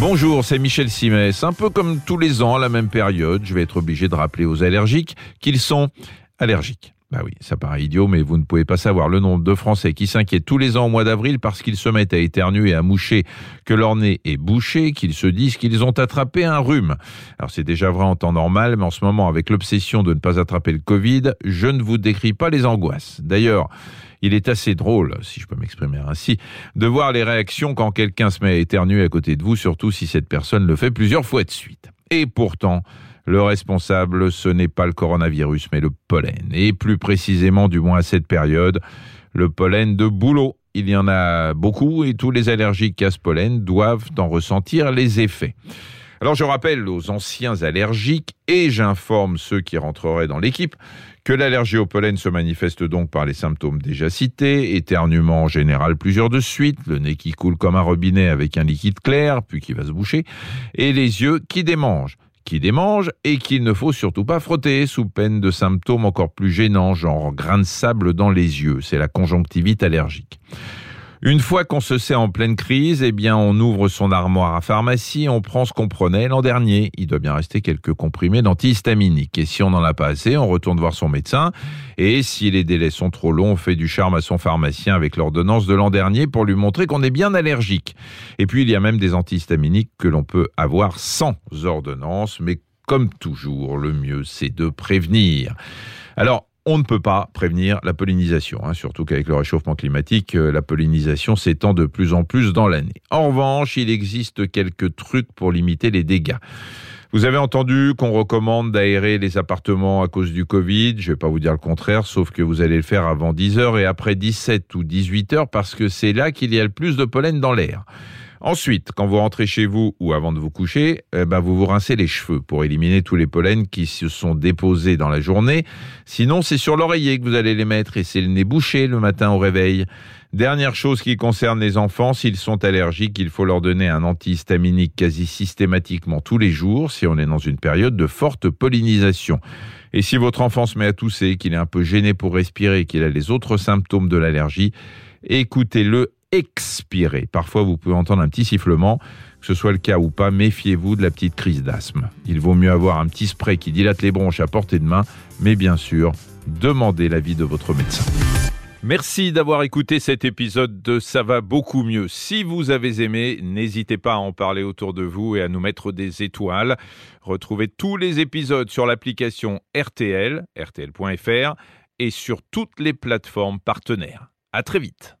Bonjour, c'est Michel Simès. Un peu comme tous les ans à la même période, je vais être obligé de rappeler aux allergiques qu'ils sont allergiques. Bah oui, ça paraît idiot, mais vous ne pouvez pas savoir le nombre de Français qui s'inquiètent tous les ans au mois d'avril parce qu'ils se mettent à éternuer et à moucher, que leur nez est bouché, qu'ils se disent qu'ils ont attrapé un rhume. Alors c'est déjà vrai en temps normal, mais en ce moment, avec l'obsession de ne pas attraper le Covid, je ne vous décris pas les angoisses. D'ailleurs, il est assez drôle, si je peux m'exprimer ainsi, de voir les réactions quand quelqu'un se met à éternuer à côté de vous, surtout si cette personne le fait plusieurs fois de suite. Et pourtant, le responsable, ce n'est pas le coronavirus, mais le pollen. Et plus précisément, du moins à cette période, le pollen de boulot. Il y en a beaucoup et tous les allergiques à ce pollen doivent en ressentir les effets. Alors je rappelle aux anciens allergiques et j'informe ceux qui rentreraient dans l'équipe que l'allergie au pollen se manifeste donc par les symptômes déjà cités, éternuement en général plusieurs de suite, le nez qui coule comme un robinet avec un liquide clair puis qui va se boucher, et les yeux qui démangent qui démange et qu'il ne faut surtout pas frotter sous peine de symptômes encore plus gênants, genre grains de sable dans les yeux. C'est la conjonctivite allergique. Une fois qu'on se sait en pleine crise, eh bien, on ouvre son armoire à pharmacie, on prend ce qu'on prenait l'an dernier. Il doit bien rester quelques comprimés d'antihistaminiques. Et si on n'en a pas assez, on retourne voir son médecin. Et si les délais sont trop longs, on fait du charme à son pharmacien avec l'ordonnance de l'an dernier pour lui montrer qu'on est bien allergique. Et puis, il y a même des antihistaminiques que l'on peut avoir sans ordonnance, mais comme toujours, le mieux, c'est de prévenir. Alors, on ne peut pas prévenir la pollinisation, hein, surtout qu'avec le réchauffement climatique, euh, la pollinisation s'étend de plus en plus dans l'année. En revanche, il existe quelques trucs pour limiter les dégâts. Vous avez entendu qu'on recommande d'aérer les appartements à cause du Covid. Je ne vais pas vous dire le contraire, sauf que vous allez le faire avant 10 heures et après 17 ou 18 heures parce que c'est là qu'il y a le plus de pollen dans l'air. Ensuite, quand vous rentrez chez vous ou avant de vous coucher, eh ben vous vous rincez les cheveux pour éliminer tous les pollens qui se sont déposés dans la journée. Sinon, c'est sur l'oreiller que vous allez les mettre et c'est le nez bouché le matin au réveil. Dernière chose qui concerne les enfants, s'ils sont allergiques, il faut leur donner un antihistaminique quasi systématiquement tous les jours si on est dans une période de forte pollinisation. Et si votre enfant se met à tousser, qu'il est un peu gêné pour respirer, qu'il a les autres symptômes de l'allergie, écoutez-le expirer. Parfois, vous pouvez entendre un petit sifflement. Que ce soit le cas ou pas, méfiez-vous de la petite crise d'asthme. Il vaut mieux avoir un petit spray qui dilate les bronches à portée de main, mais bien sûr, demandez l'avis de votre médecin. Merci d'avoir écouté cet épisode de Ça va beaucoup mieux. Si vous avez aimé, n'hésitez pas à en parler autour de vous et à nous mettre des étoiles. Retrouvez tous les épisodes sur l'application RTL, rtl.fr et sur toutes les plateformes partenaires. À très vite.